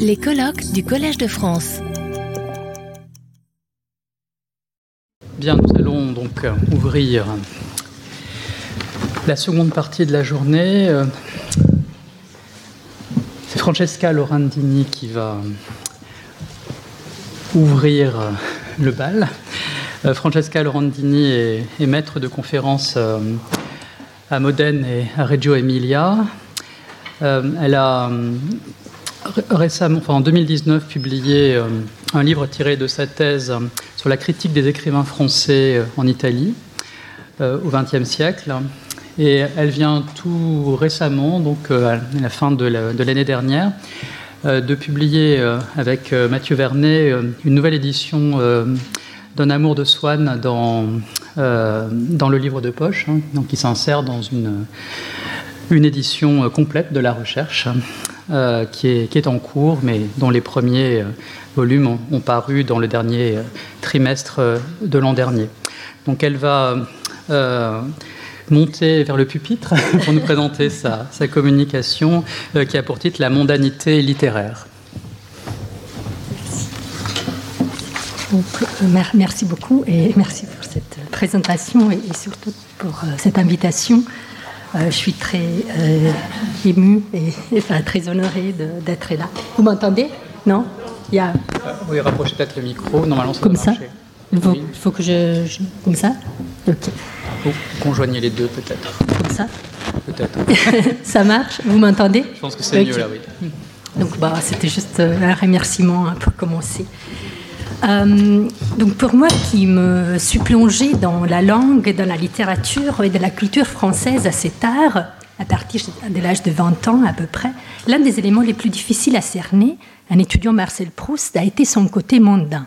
Les colloques du Collège de France. Bien, nous allons donc euh, ouvrir la seconde partie de la journée. Euh, c'est Francesca Laurandini qui va ouvrir le bal. Euh, Francesca Laurandini est, maître de conférences à Modène et à Reggio Emilia. elle a récemment, en 2019, publié un livre tiré de sa thèse sur la critique des écrivains français en Italie au XXe siècle. Et elle vient tout récemment, donc euh, à la fin de l'année dernière, euh, de publier euh, avec Mathieu Vernet une nouvelle édition d'un amour de Swann dans, dans le livre de poche, hein, donc qui s'insère dans une édition complète de la recherche qui, est, qui, est, en cours, mais dont les premiers volumes ont, paru dans le dernier trimestre de l'an dernier. Donc elle va monter vers le pupitre pour nous présenter sa, communication euh, qui a pour titre La mondanité littéraire. Euh, merci beaucoup et merci pour cette présentation et, surtout pour euh, cette invitation. Je suis très émue et, enfin, très honorée d'être là. Vous m'entendez? Non? Il y a... Oui, rapprochez peut-être le micro. Normalement, ça Comme ça? il faut, que je, je, Comme ça? Ok. Vous conjoignez les deux peut-être. Comme ça? Peut-être. ça marche? Vous m'entendez? Je pense que c'est mieux là, oui. Donc bah, c'était juste euh, un remerciement hein, pour commencer. Euh, donc pour moi qui me suis plongée dans la langue, dans la littérature et dans la culture française assez tard, à partir de l'âge de 20 ans à peu près, l'un des éléments les plus difficiles à cerner, un étudiant Marcel Proust, a été son côté mondain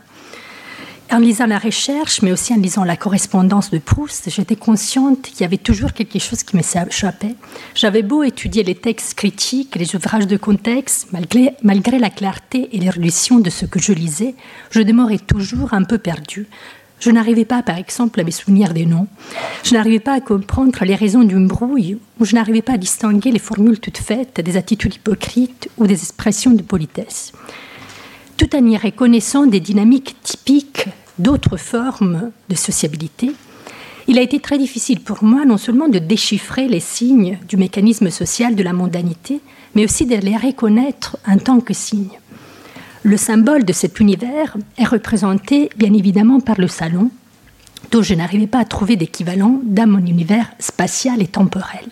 en lisant la recherche, mais aussi en lisant la correspondance de Proust, j'étais consciente qu'il y avait toujours quelque chose qui me m'échappait. J'avais beau étudier les textes critiques, les ouvrages de contexte, malgré, malgré la clarté et l'érudition de ce que je lisais, je demeurais toujours un peu perdue. Je n'arrivais pas, par exemple, à me souvenir des noms. Je n'arrivais pas à comprendre les raisons d'une brouille, ou je n'arrivais pas à distinguer les formules toutes faites, des attitudes hypocrites ou des expressions de politesse tout en y reconnaissant des dynamiques typiques d'autres formes de sociabilité, il a été très difficile pour moi non seulement de déchiffrer les signes du mécanisme social de la mondanité, mais aussi de les reconnaître en tant que signes. Le symbole de cet univers est représenté bien évidemment par le salon, dont je n'arrivais pas à trouver d'équivalent dans mon univers spatial et temporel.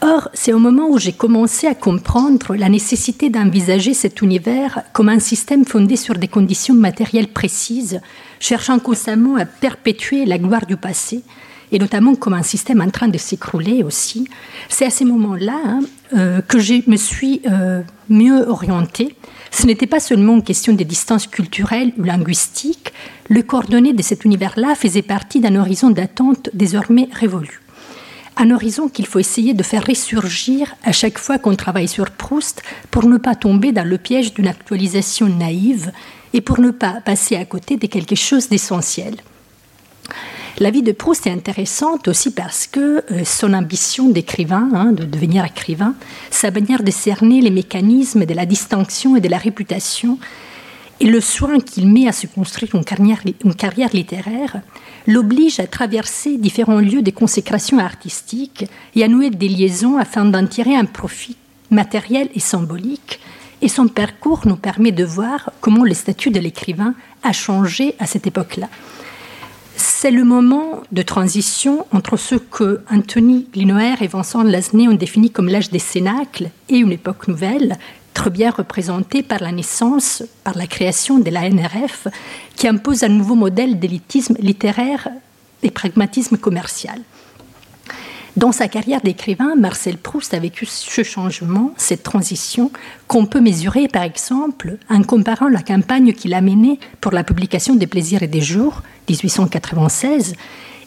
Or, c'est au moment où j'ai commencé à comprendre la nécessité d'envisager cet univers comme un système fondé sur des conditions matérielles précises, cherchant constamment à perpétuer la gloire du passé, et notamment comme un système en train de s'écrouler aussi. C'est à ces moments-là hein, euh, que je me suis euh, mieux orientée. Ce n'était pas seulement une question de distance culturelle ou linguistique, le coordonné de cet univers-là faisait partie d'un horizon d'attente désormais révolu un horizon qu'il faut essayer de faire ressurgir à chaque fois qu'on travaille sur Proust pour ne pas tomber dans le piège d'une actualisation naïve et pour ne pas passer à côté de quelque chose d'essentiel. La vie de Proust est intéressante aussi parce que euh, son ambition d'écrivain, hein, de devenir écrivain, sa manière de cerner les mécanismes de la distinction et de la réputation, et le soin qu'il met à se construire une carrière, littéraire l'oblige à traverser différents lieux de consécration artistique et à nouer des liaisons afin d'en tirer un profit matériel et symbolique. Et son parcours nous permet de voir comment le statut de l'écrivain a changé à cette époque-là. C'est le moment de transition entre ce que Anthony Linoer et Vincent Lasné ont défini comme l'âge des cénacles et une époque nouvelle, bien représentée par la naissance, par la création de la NRF, qui impose un nouveau modèle d'élitisme littéraire et pragmatisme commercial. Dans sa carrière d'écrivain, Marcel Proust a vécu ce changement, cette transition, qu'on peut mesurer par exemple en comparant la campagne qu'il a menée pour la publication des Plaisirs et des Jours, 1896,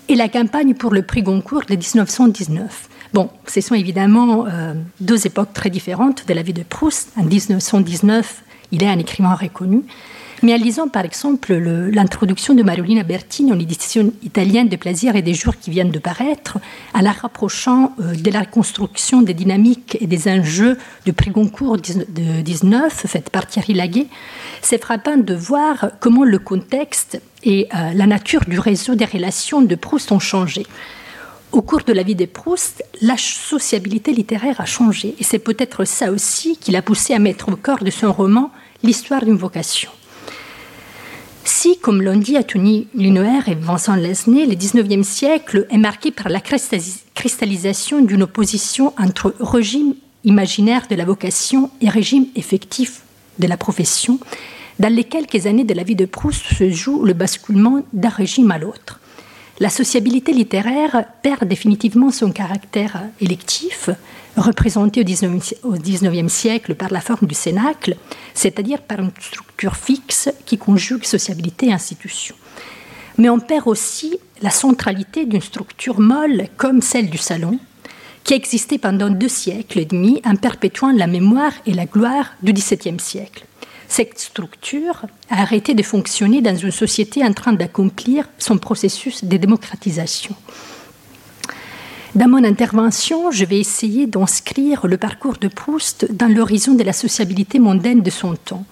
et la campagne pour le prix Goncourt de 1919. Bon, ce sont évidemment euh, deux époques très différentes de la vie de Proust. En 1919, il est un écrivain reconnu. Mais en lisant par exemple l'introduction de Mariolina Bertini en édition italienne de Plaisir et des jours qui viennent de paraître, en la rapprochant euh, de la reconstruction des dynamiques et des enjeux du prix Goncourt de 19, faite par Thierry Laguet, c'est frappant de voir comment le contexte et euh, la nature du réseau des relations de Proust ont changé. Au cours de la vie de Proust, la sociabilité littéraire a changé, et c'est peut-être ça aussi qui l'a poussé à mettre au cœur de son roman l'histoire d'une vocation. Si, comme l'ont dit Tony Linoer et Vincent Lesnay, le XIXe siècle est marqué par la cristallisation d'une opposition entre régime imaginaire de la vocation et régime effectif de la profession, dans les quelques années de la vie de Proust se joue le basculement d'un régime à l'autre. La sociabilité littéraire perd définitivement son caractère électif, représenté au XIXe siècle par la forme du cénacle, c'est-à-dire par une structure fixe qui conjugue sociabilité et institution. Mais on perd aussi la centralité d'une structure molle comme celle du salon, qui a existé pendant deux siècles et demi en perpétuant la mémoire et la gloire du XVIIe siècle. Cette structure a arrêté de fonctionner dans une société en train d'accomplir son processus de démocratisation. Dans mon intervention, je vais essayer d'inscrire le parcours de Proust dans l'horizon de la sociabilité mondaine de son temps.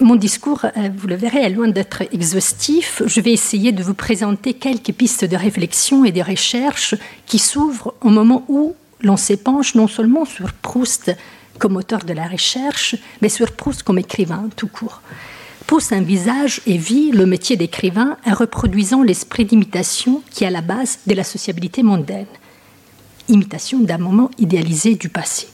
Mon discours, euh, vous le verrez, est loin d'être exhaustif. Je vais essayer de vous présenter quelques pistes de réflexion et de recherche qui s'ouvrent au moment où l'on s'épanche non seulement sur Proust comme auteur de la recherche, mais sur Proust comme écrivain tout court. Proust envisage et vit le métier d'écrivain en reproduisant l'esprit d'imitation qui est à la base de la sociabilité mondaine, imitation d'un moment idéalisé du passé.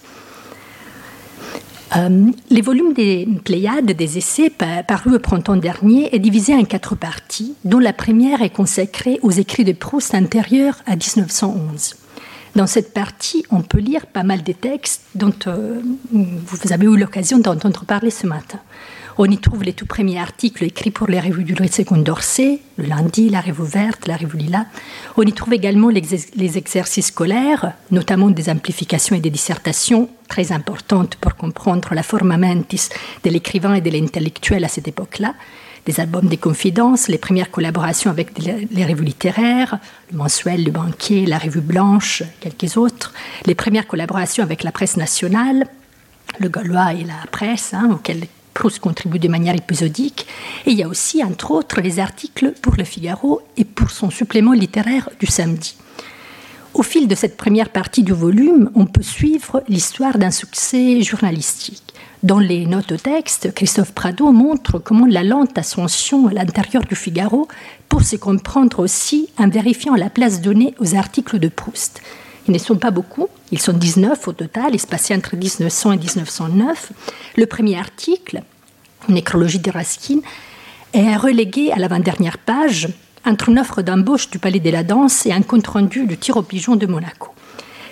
Euh, les volumes des Pléiades des essais parus au printemps dernier est divisé en quatre parties, dont la première est consacrée aux écrits de Proust antérieurs à 1911. Dans cette partie, on peut lire pas mal de textes dont euh, vous avez eu l'occasion d'entendre parler ce matin. On y trouve les tout premiers articles écrits pour les revues du d'Orsay, le lundi, la revue verte, la revue lila. On y trouve également les exercices scolaires, notamment des amplifications et des dissertations très importantes pour comprendre la forma mentis de l'écrivain et de l'intellectuel à cette époque-là des albums des confidences, les premières collaborations avec les revues littéraires, le mensuel, le banquier, la revue blanche, quelques autres, les premières collaborations avec la presse nationale, le Gaulois et la presse, hein, auxquelles Proust contribue de manière épisodique. Et il y a aussi, entre autres, les articles pour Le Figaro et pour son supplément littéraire du samedi. Au fil de cette première partie du volume, on peut suivre l'histoire d'un succès journalistique. Dans les notes au texte, Christophe Prado montre comment la lente ascension à l'intérieur du Figaro pour se comprendre aussi en vérifiant la place donnée aux articles de Proust. Ils ne sont pas beaucoup, ils sont 19 au total, espacés entre 1900 et 1909. Le premier article, Nécrologie de Raskin, est relégué à l'avant-dernière page entre une offre d'embauche du Palais de la Danse et un compte-rendu du tir au pigeon de Monaco.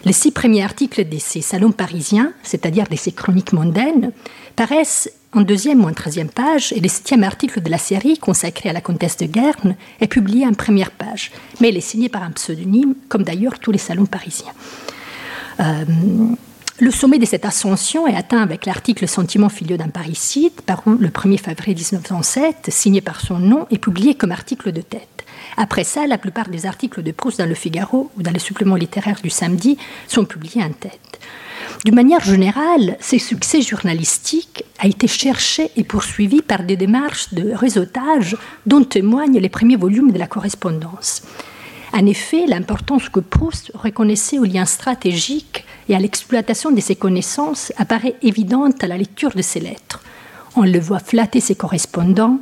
Les six premiers articles de ces salons parisiens, c'est-à-dire de ces chroniques mondaines, paraissent en deuxième ou en troisième page, et le septième article de la série, consacré à la comtesse de Guernes, est publié en première page, mais il est signé par un pseudonyme, comme d'ailleurs tous les salons parisiens. Euh, le sommet de cette ascension est atteint avec l'article Sentiment filiaux d'un parricide, paru le 1er février 1907, signé par son nom et publié comme article de tête. Après ça, la plupart des articles de Proust dans le Figaro ou dans les suppléments littéraires du samedi sont publiés en tête. D'une manière générale, ce succès journalistique a été cherché et poursuivi par des démarches de réseautage dont témoignent les premiers volumes de la correspondance. En effet, l'importance que Proust reconnaissait aux liens stratégiques et à l'exploitation de ses connaissances apparaît évidente à la lecture de ses lettres. On le voit flatter ses correspondants,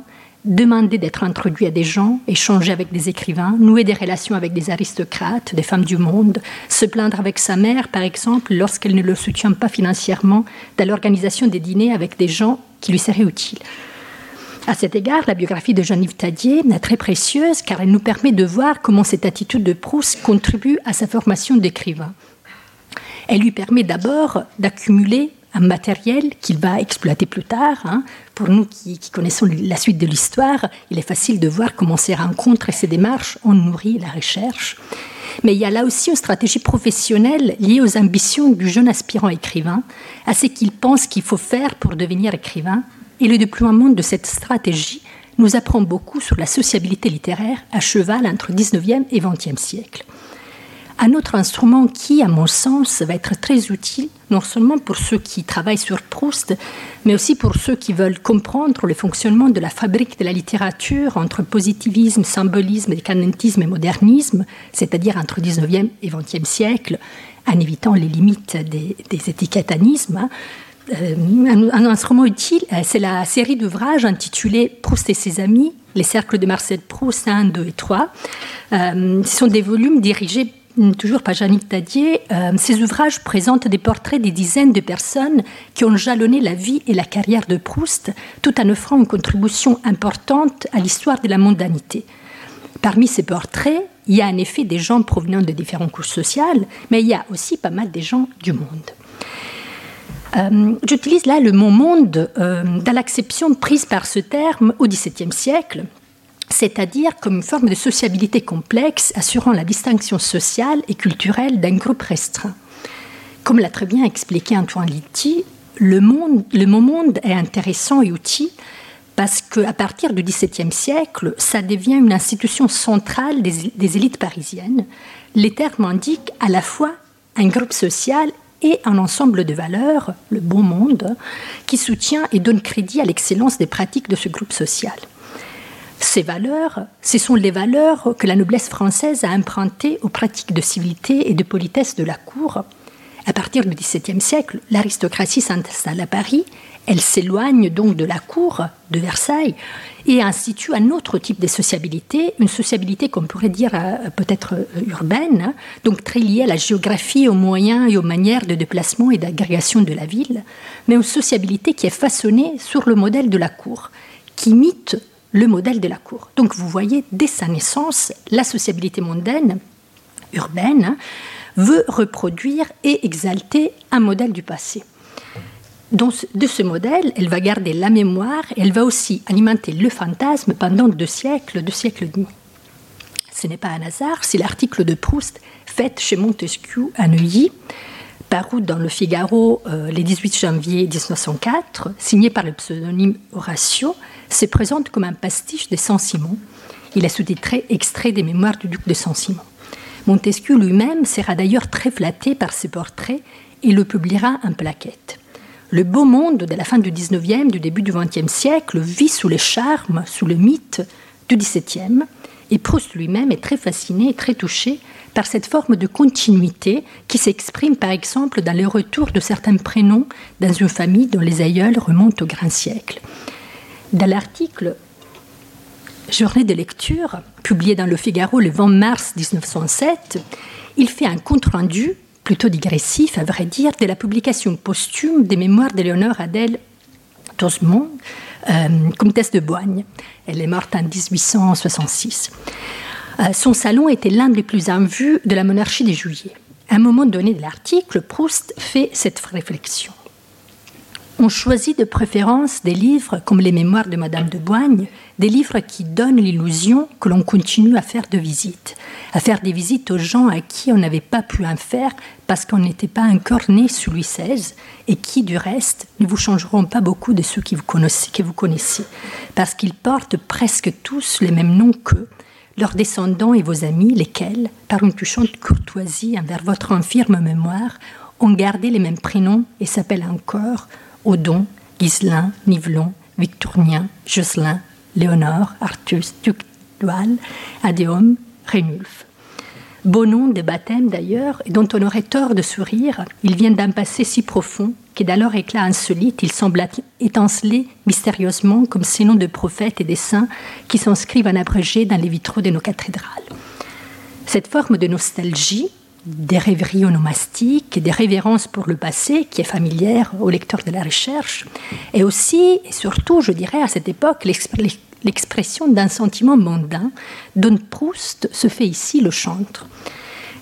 demander d'être introduit à des gens, échanger avec des écrivains, nouer des relations avec des aristocrates, des femmes du monde, se plaindre avec sa mère, par exemple, lorsqu'elle ne le soutient pas financièrement, dans l'organisation des dîners avec des gens qui lui seraient utiles. À cet égard, la biographie de Jean-Yves Tadier est très précieuse car elle nous permet de voir comment cette attitude de Proust contribue à sa formation d'écrivain. Elle lui permet d'abord d'accumuler un matériel qu'il va exploiter plus tard. Hein. Pour nous qui, connaissons la suite de l'histoire, il est facile de voir comment ces rencontres et ces démarches ont nourri la recherche. Mais il y a là aussi une stratégie professionnelle liée aux ambitions du jeune aspirant écrivain, à ce qu'il pense qu'il faut faire pour devenir écrivain, et le déploiement de cette stratégie nous apprend beaucoup sur la sociabilité littéraire à cheval entre 19e et 20e siècle. Un autre instrument qui, à mon sens, va être très utile, non seulement pour ceux qui travaillent sur Proust, mais aussi pour ceux qui veulent comprendre le fonctionnement de la fabrique de la littérature entre positivisme, symbolisme, décadentisme et modernisme, c'est-à-dire entre 19e et 20e siècle, en évitant les limites des, des étiquettanismes. Hein. Euh, un, instrument utile, euh, c'est la série d'ouvrages intitulée Proust et ses amis, les cercles de Marcel Proust 1, 2 et 3. Euh, ce sont des volumes dirigés toujours par Janine Tadier, euh, ces ouvrages présentent des portraits des dizaines de personnes qui ont jalonné la vie et la carrière de Proust, tout en offrant une contribution importante à l'histoire de la mondanité. Parmi ces portraits, il y a en effet des gens provenant de différentes couches sociales, mais il y a aussi pas mal des gens du monde. Euh, j'utilise là le mot monde euh, dans l'acception prise par ce terme au XVIIe siècle, c'est-à-dire comme une forme de sociabilité complexe assurant la distinction sociale et culturelle d'un groupe restreint. Comme l'a très bien expliqué Antoine Litti, le, mot monde est intéressant et utile parce qu'à partir du XVIIe siècle, ça devient une institution centrale des, des élites parisiennes. Les termes indiquent à la fois un groupe social et un ensemble de valeurs, le bon monde, qui soutient et donne crédit à l'excellence des pratiques de ce groupe social. Ces valeurs, ce sont les valeurs que la noblesse française a empruntées aux pratiques de civilité et de politesse de la cour. À partir du XVIIe siècle, l'aristocratie s'installe à Paris, elle s'éloigne donc de la cour de Versailles et institue un autre type de sociabilité, une sociabilité qu'on pourrait dire euh, peut-être euh, urbaine, hein, donc très liée à la géographie, aux moyens et aux manières de déplacement et d'agrégation de la ville, mais une sociabilité qui est façonnée sur le modèle de la cour, qui imite le modèle de la cour. Donc vous voyez, dès sa naissance, la sociabilité mondaine, urbaine, hein, veut reproduire et exalter un modèle du passé. de ce modèle, elle va garder la mémoire et elle va aussi alimenter le fantasme pendant deux siècles, deux siècles et demi. Ce n'est pas un hasard si l'article de Proust, fait chez Montesquieu à Neuilly, paru dans le Figaro euh, le 18 janvier 1904, signé par le pseudonyme Horatio, se présente comme un pastiche de Saint-Simon. Il est sous-titré Extrait des mémoires du duc de Saint-Simon. Montesquieu lui-même sera d'ailleurs très flatté par ses portraits et le publiera en plaquette. Le beau monde de la fin du 19e, du début du 20e siècle vit sous les charmes, sous le mythe du 17e, et Proust lui-même est très fasciné et très touché par cette forme de continuité qui s'exprime par exemple dans le retour de certains prénoms dans une famille dont les aïeuls remontent au grand siècle. Dans l'article Journée de lecture, publié dans le Figaro le 20 mars 1907, il fait un compte-rendu, plutôt digressif à vrai dire, de la publication posthume des mémoires d'Éléonore Adèle d'Osmond, euh, comtesse de Boigne. Elle est morte en 1866. Euh, son salon était l'un des plus en vue de la monarchie des Juillet. À un moment donné de l'article, Proust fait cette réflexion on choisit de préférence des livres comme les Mémoires de Madame de Boigne, des livres qui donnent l'illusion que l'on continue à faire de visites, à faire des visites aux gens à qui on n'avait pas pu en faire parce qu'on n'était pas encore né sous Louis XVI et qui, du reste, ne vous changeront pas beaucoup de ceux qui vous que vous connaissez parce qu'ils portent presque tous les mêmes noms qu'eux, leurs descendants et vos amis, lesquels, par une touchante courtoisie envers votre infirme mémoire, ont gardé les mêmes prénoms et s'appellent encore Odon, Ghislain, Nivelon, Victournien, Jocelyn, Léonore, Artus, Duc Adéum, Rénulf. Beau nom de baptême d'ailleurs, et dont on aurait tort de sourire, il vient d'un passé si profond qu'est d'alors éclat insolite, il semble étinceler mystérieusement comme ces noms de prophètes et de saints qui s'inscrivent en abrégé dans les vitraux de nos cathédrales. Cette forme de nostalgie, des rêveries onomastiques, des révérences pour le passé, qui est familière au lecteur de la recherche, et aussi, et surtout, je dirais, à cette époque, l'expression d'un sentiment mondain dont Proust se fait ici le chantre.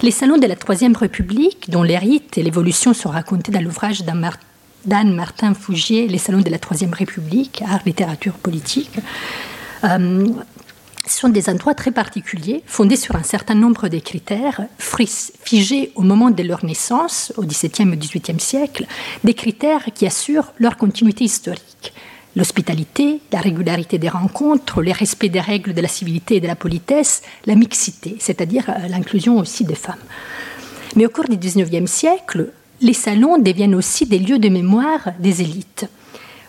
Les salons de la Troisième République, dont les rites et l'évolution sont racontés dans l'ouvrage d'Anne Martin Fougier, Les salons de la Troisième République, art, littérature, politique, euh, sont des endroits très particuliers, fondés sur un certain nombre de critères, figés au moment de leur naissance, au XVIIe et XVIIIe siècle, des critères qui assurent leur continuité historique. L'hospitalité, la régularité des rencontres, le respect des règles de la civilité et de la politesse, la mixité, c'est-à-dire euh, l'inclusion aussi des femmes. Mais au cours du XIXe siècle, les salons deviennent aussi des lieux de mémoire des élites.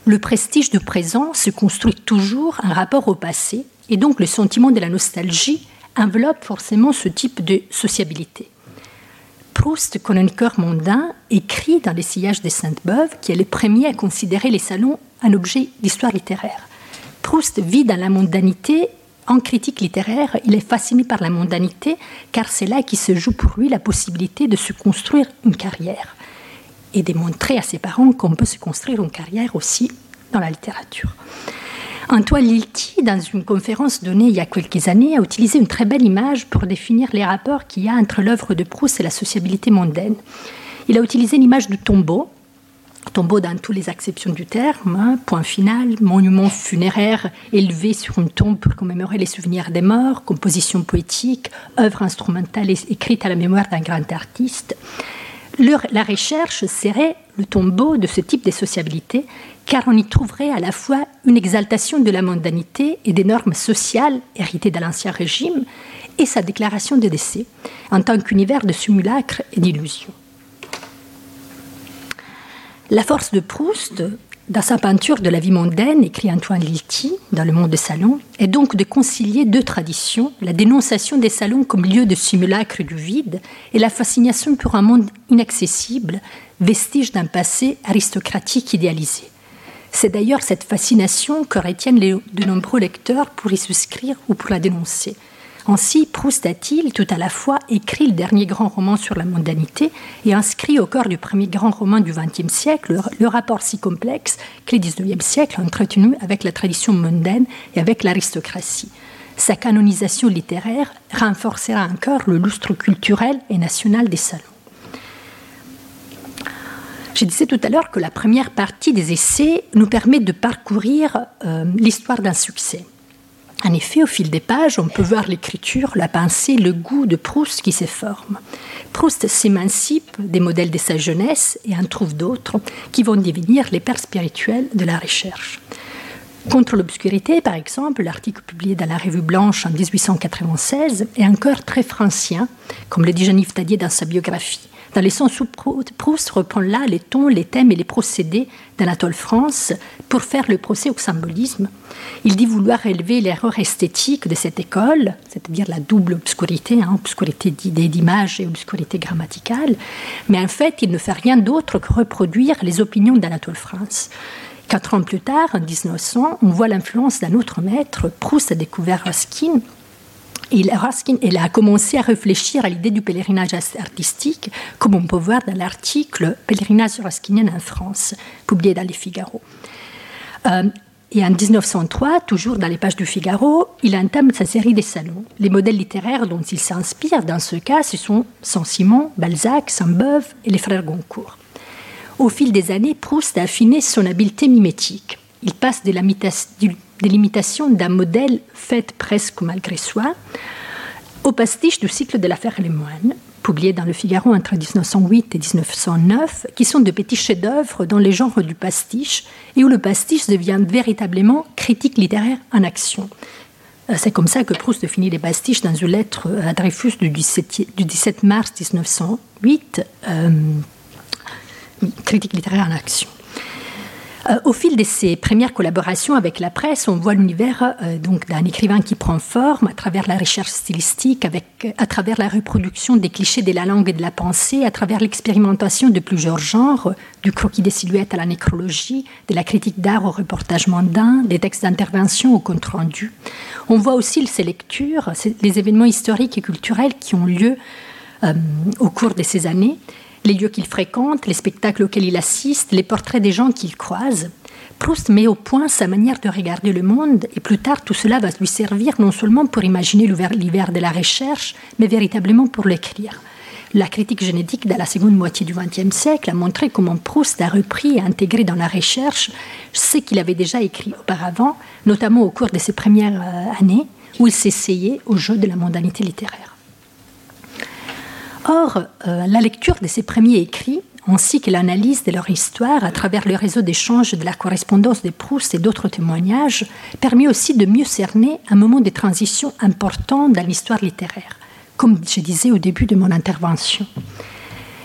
Le prestige du présent se construit toujours un rapport au passé, et donc le sentiment de la nostalgie enveloppe forcément ce type de sociabilité. Proust, chroniqueur mondain, écrit dans Les sillages des Sainte-Beuve qui est le premier à considérer les salons un objet d'histoire littéraire. Proust vit dans la mondanité. En critique littéraire, il est fasciné par la mondanité car c'est là qu'il se joue pour lui la possibilité de se construire une carrière et de montrer à ses parents qu'on peut se construire une carrière aussi dans la littérature. Antoine Lilti, dans une conférence donnée il y a quelques années, a utilisé une très belle image pour définir les rapports qu'il y a entre l'œuvre de Proust et la sociabilité mondaine. Il a utilisé l'image du tombeau, tombeau dans toutes les acceptions du terme, hein, point final, monument funéraire élevé sur une tombe pour commémorer les souvenirs des morts, composition poétique, œuvre instrumentale écrite à la mémoire d'un grand artiste la recherche serait le tombeau de ce type de sociabilité, car on y trouverait à la fois une exaltation de la mondanité et des normes sociales héritées de l'Ancien Régime, et sa déclaration de décès, en tant qu'univers de simulacre et d'illusion. La force de Proust, dans sa peinture de la vie mondaine, écrit Antoine Lilti dans Le Monde des Salons, est donc de concilier deux traditions, la dénonciation des salons comme lieu de simulacre du vide et la fascination pour un monde inaccessible, vestige d'un passé aristocratique idéalisé. C'est d'ailleurs cette fascination que retiennent de nombreux lecteurs pour y souscrire ou pour la dénoncer. Ainsi, Proust a-t-il tout à la fois écrit le dernier grand roman sur la mondanité et inscrit au cœur du premier grand roman du XXe siècle le, rapport si complexe que le XIXe siècle a entretenu avec la tradition mondaine et avec l'aristocratie. Sa canonisation littéraire renforcera encore le lustre culturel et national des salons. Je disais tout à l'heure que la première partie des essais nous permet de parcourir euh, l'histoire d'un succès. En effet, au fil des pages, on peut voir l'écriture, la pensée, le goût de Proust qui se forme. Proust s'émancipe des modèles de sa jeunesse et en trouve d'autres qui vont devenir les pères spirituels de la recherche. Contre l'obscurité, par exemple, l'article publié dans la Revue Blanche en 1896 est encore très francien, comme le dit Jean-Yves Tadier dans sa biographie dans le sens où Proust reprend là les tons, les thèmes et les procédés d'Anatole France pour faire le procès au symbolisme. Il dit vouloir élever l'erreur esthétique de cette école, c'est-à-dire la double obscurité, hein, obscurité d'idées, d'images et obscurité grammaticale, mais en fait, il ne fait rien d'autre que reproduire les opinions d'Anatole France. Quatre ans plus tard, en 1900, on voit l'influence d'un autre maître. Proust a découvert Ruskin il, Raskin, a commencé à réfléchir à l'idée du pèlerinage artistique, comme on peut voir dans l'article Pèlerinage raskinien en France, publié dans les Figaro. Euh, et en 1903, toujours dans les pages du Figaro, il entame sa série des salons. Les modèles littéraires dont il s'inspire dans ce cas, ce sont Saint-Simon, Balzac, Saint-Beuve et les frères Goncourt. Au fil des années, Proust a affiné son habileté mimétique. Il passe de l'imitation d'un modèle fait presque malgré soi au pastiche du cycle de l'affaire Les Moines, publié dans le Figaro entre 1908 et 1909, qui sont de petits chefs-d'œuvre dans les genres du pastiche et où le pastiche devient véritablement critique littéraire en action. Euh, c'est comme ça que Proust définit les pastiches dans une lettre à Dreyfus du 17, mars 1908, euh, critique littéraire en action. Euh, au fil de ses premières collaborations avec la presse, on voit l'univers euh, donc d'un écrivain qui prend forme à travers la recherche stylistique, avec, à travers la reproduction des clichés de la langue et de la pensée, à travers l'expérimentation de plusieurs genres, du croquis des silhouettes à la nécrologie, de la critique d'art au reportage mondain, des textes d'intervention au compte rendu. On voit aussi ses lectures, les événements historiques et culturels qui ont lieu euh, au cours de ces années les lieux qu'il fréquente, les spectacles auxquels il assiste, les portraits des gens qu'il croise. Proust met au point sa manière de regarder le monde et plus tard tout cela va lui servir non seulement pour imaginer l'hiver de la recherche, mais véritablement pour l'écrire. La critique génétique de la seconde moitié du XXe siècle a montré comment Proust a repris et intégré dans la recherche ce qu'il avait déjà écrit auparavant, notamment au cours de ses premières euh, années où il s'essayait au jeu de la mondanité littéraire. Or, euh, la lecture de ses premiers écrits, ainsi que l'analyse de leur histoire à travers le réseau d'échange de la correspondance de Proust et d'autres témoignages, permet aussi de mieux cerner un moment de transition important dans l'histoire littéraire, comme je disais au début de mon intervention.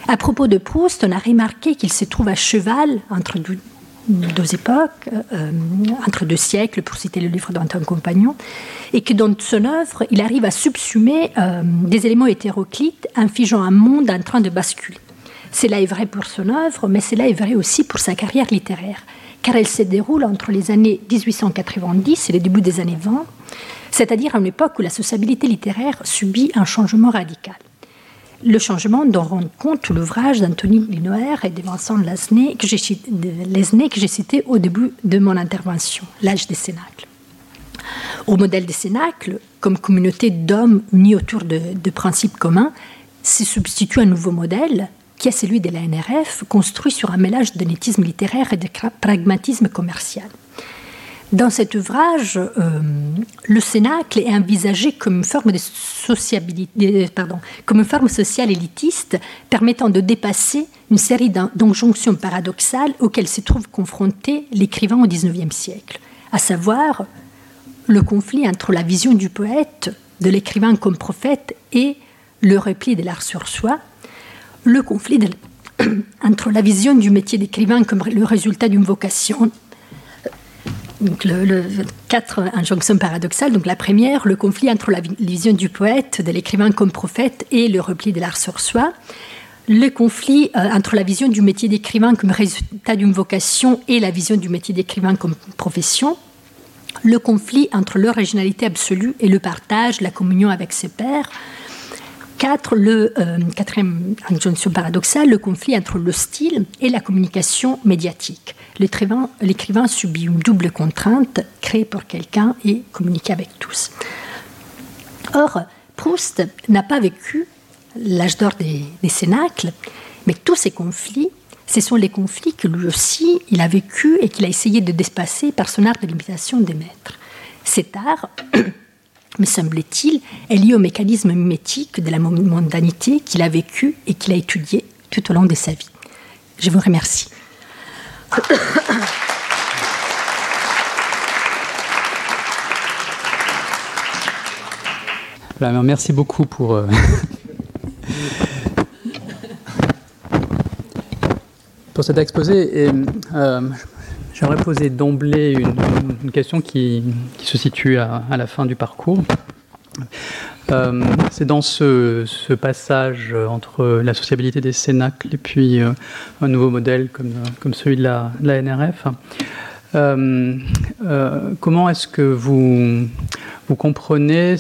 À propos de Proust, on a remarqué qu'il se trouve à cheval entre deux époques, euh, entre deux siècles, pour citer le livre d'Antoine Compagnon, et que dans son œuvre, il arrive à subsumer euh, des éléments hétéroclites, infligeant un monde en train de basculer. Cela est vrai pour son œuvre, mais cela est vrai aussi pour sa carrière littéraire, car elle se déroule entre les années 1890 et le début des années 20, c'est-à-dire à une époque où la sociabilité littéraire subit un changement radical le changement dont rend compte l'ouvrage d'Anthony Linoer et de Vincent Lesnay que j'ai cité au début de mon intervention, L'âge des cénacles. Au modèle des cénacles, comme communauté d'hommes unis autour de, principes communs, se substitue un nouveau modèle qui est celui de la NRF, construit sur un mélange de littéraire et de pragmatisme commercial. Dans cet ouvrage, euh, le Cénacle est envisagé comme une forme de sociabilité, pardon, comme une forme sociale élitiste permettant de dépasser une série d'injonctions paradoxales auxquelles se trouve confronté l'écrivain au XIXe siècle, à savoir le conflit entre la vision du poète, de l'écrivain comme prophète et le repli de l'art sur soi, le conflit entre la vision du métier d'écrivain comme le résultat d'une vocation donc le, quatre injonctions paradoxales. Donc la première, le conflit entre la vision du poète, de l'écrivain comme prophète, et le repli de l'art sur soi. Le conflit euh, entre la vision du métier d'écrivain comme résultat d'une vocation et la vision du métier d'écrivain comme profession. Le conflit entre l'originalité absolue et le partage, la communion avec ses pairs. Le euh, quatrième injonction paradoxale, le conflit entre le style et la communication médiatique l'écrivain subit une double contrainte, créer pour quelqu'un et communiquer avec tous. Or, Proust n'a pas vécu l'âge d'or des, des, Cénacles, mais tous ces conflits, ce sont les conflits que lui aussi, il a vécu et qu'il a essayé de dépasser par son art de l'imitation des maîtres. Cet art, me semble-t-il, est lié au mécanisme mimétique de la mondanité qu'il a vécu et qu'il a étudié tout au long de sa vie. Je vous remercie. merci beaucoup pour. Euh, pour cet exposé. Et, euh, J'aimerais poser d'emblée une, question qui, se situe à, la fin du parcours. Euh, c'est dans ce, passage entre la sociabilité des cénacles et puis euh, un nouveau modèle comme, celui de la, NRF. Euh, comment est-ce que vous, comprenez,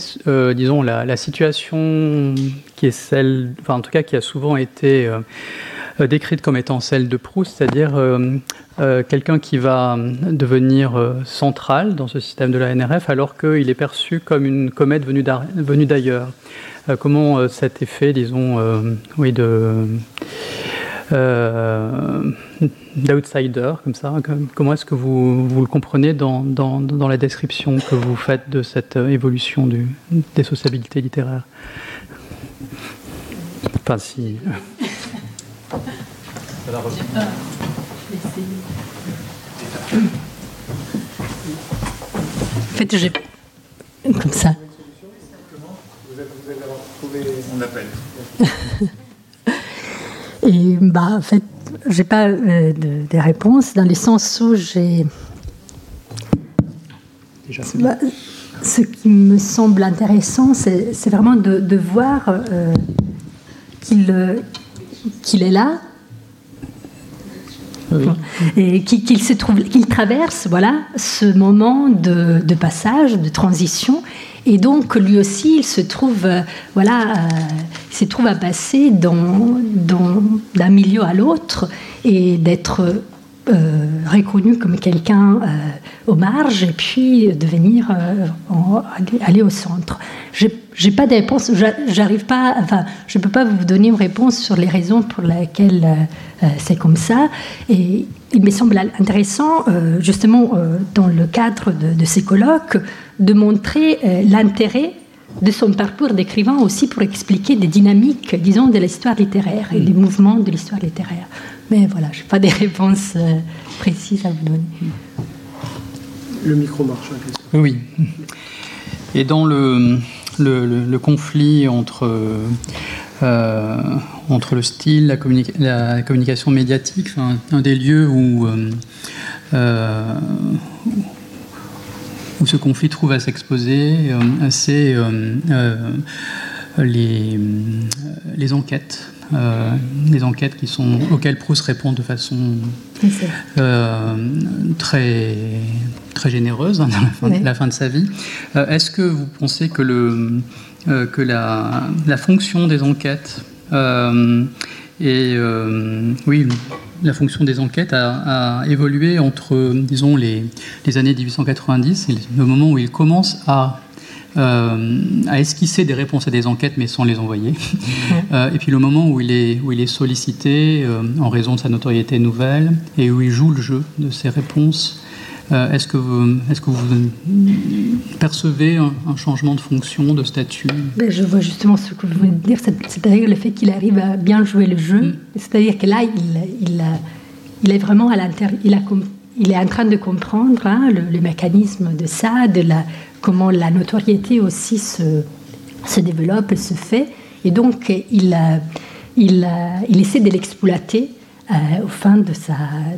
disons, la, situation qui est celle, enfin en tout cas qui a souvent été décrite comme étant celle de Proust, c'est-à-dire euh, euh, quelqu'un qui va devenir central dans ce système de la NRF alors qu'il est perçu comme une comète venue d'ailleurs. comment cet effet, disons, oui, de d'outsider, comme ça, comment est-ce que vous, vous, le comprenez dans, dans, la description que vous faites de cette évolution des sociabilités littéraires? Enfin, si. En fait, j'ai. Comme ça. On appelle. Et bah, en fait, j'ai pas euh, de, des réponses dans le sens où j'ai. Bah, ce qui me semble intéressant, c'est vraiment de, de voir euh, qu'il euh, qu'il est là, et qu'il se trouve, qu'il traverse, voilà, ce moment de, passage, de transition, et donc lui aussi, il se trouve, euh, voilà, euh, se trouve à passer dans, d'un milieu à l'autre et d'être euh, reconnu comme quelqu'un euh, aux marges et puis devenir aller, au centre. J'ai pas de réponse, j'arrive pas, enfin, je peux pas vous donner une réponse sur les raisons pour lesquelles euh, c'est comme ça. Et il me semble intéressant, justement, dans le cadre de, ces colloques, de montrer l'intérêt de son parcours d'écrivain aussi pour expliquer des dynamiques, disons, de l'histoire littéraire et des mouvements de l'histoire littéraire. Mais voilà, je n'ai pas des réponses euh, précises à vous donner. Le micro marche. Oui. Et dans le, le, conflit entre, euh, entre le style, la, la communication médiatique, un des lieux où, euh, où ce conflit trouve à s'exposer, c'est les, les enquêtes euh, des enquêtes qui sont, auxquelles Proust répond de façon euh, très, très généreuse hein, dans la fin, de sa vie. Euh, est-ce que vous pensez que, le, que la, la, fonction des enquêtes et oui, la fonction des enquêtes a, évolué entre, disons, les, les, années 1890 et le moment où il commence à euh, à esquisser des réponses à des enquêtes mais sans les envoyer. Euh, et puis le moment où il est, où il est sollicité euh, en raison de sa notoriété nouvelle et où il joue le jeu de ses réponses. est-ce que, vous, est-ce que vous percevez un, changement de fonction, de statut? Ben, Je vois justement ce que vous voulez dire, c'est-à-dire le fait qu'il arrive à bien jouer le jeu. Mm. C'est-à-dire que là, il, il, il est vraiment à l'intérieur, il, il, est en train de comprendre hein, le, mécanisme de ça, de la, comment la notoriété aussi se, se développe se fait. Et donc, il, il, il essaie de l'exploiter euh, au fin de sa,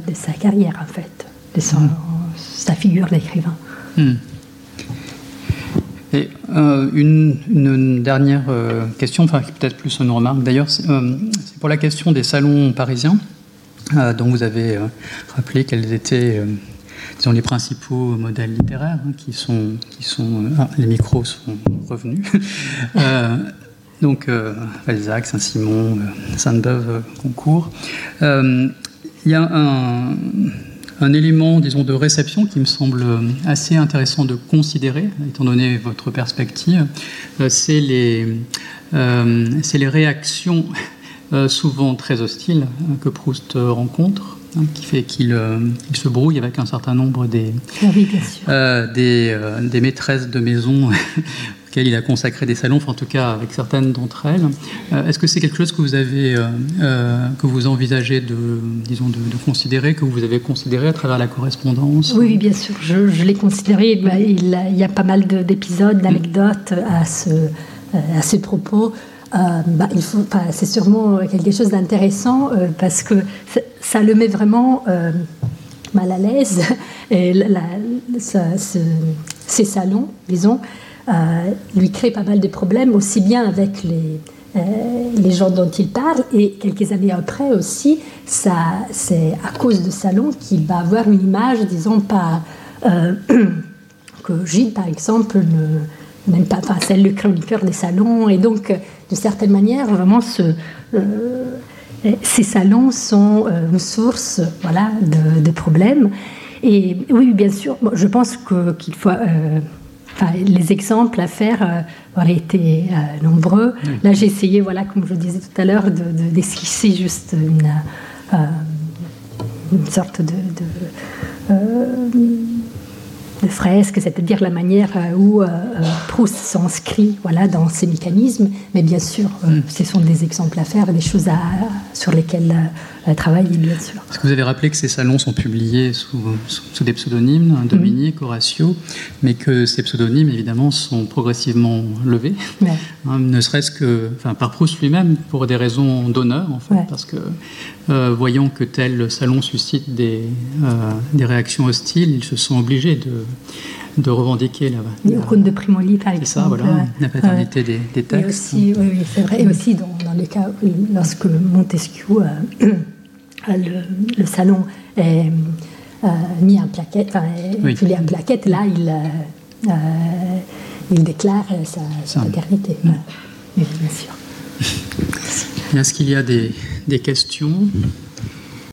de sa carrière, en fait, de son, sa figure d'écrivain. Hmm. Et euh, une, dernière euh, question, enfin peut-être plus une remarque d'ailleurs, c'est pour la question des salons parisiens, dont vous avez rappelé quels étaient sont les principaux modèles littéraires hein, qui sont, qui sont euh, ah, les micros sont revenus. euh, donc euh, Balzac, Saint-Simon, euh, Sainte-Beuve, Concours. Il y a un, un, élément, disons, de réception qui me semble assez intéressant de considérer, étant donné votre perspective, c'est les, les réactions souvent très hostiles que Proust rencontre Hein, qui fait qu'il euh, se brouille avec un certain nombre des, ah euh, des, euh, des, maîtresses de maison auxquelles il a consacré des salons, enfin, en tout cas avec certaines d'entre elles. Est-ce que c'est quelque chose que vous avez, que vous envisagez de, disons, de, considérer, que vous avez considéré à travers la correspondance? Oui, bien sûr, je, je l'ai considéré. Bah, il, il, y a pas mal d'épisodes, d'anecdotes à ce, à ces propos. Euh, bah, c'est sûrement quelque chose d'intéressant euh, parce que ça le met vraiment euh, mal à l'aise. Et ces salons, disons, lui créent pas mal de problèmes, aussi bien avec les, gens dont il parle, et quelques années après aussi, c'est à cause de salons qu'il va avoir une image, disons, que Gilles, par exemple, ne, n'aime pas, enfin, c'est le chroniqueur des salons, et donc de certaine manière, vraiment, ce, euh, ces salons sont euh, une source voilà, de, problèmes. Et oui, bien sûr, je pense qu'il faut. Euh, les exemples à faire auraient été nombreux. Là, j'ai essayé, voilà, comme je disais tout à l'heure, d'esquisser de, juste une, une sorte de, de fresque, c'est-à-dire la manière euh, où euh, euh, Proust s'inscrit voilà, dans ces mécanismes. Mais bien sûr, mm. ce sont des exemples à faire, des choses à, sur lesquelles travailler, bien sûr. Est-ce que vous avez rappelé que ces salons sont publiés sous, sous, des pseudonymes, hein, Dominique, Horatio, mais que ces pseudonymes, évidemment, sont progressivement levés, hein, ne serait-ce que enfin, par Proust lui-même, pour des raisons d'honneur, en fait, parce que voyant que tel salon suscite des, des réactions hostiles, ils se sont obligés de de revendiquer la. Le compte de Primoli, par exemple. C'est ça, voilà, la paternité des, des, textes. aussi, oui, oui c'est vrai. Et aussi dans, dans les cas, lorsque Montesquieu, euh, le, le, salon est euh, mis en plaquette, enfin, oui. en plaquette, là, il, euh, il déclare sa, sa paternité. Oui, bien sûr. Est-ce qu'il y a des, des questions?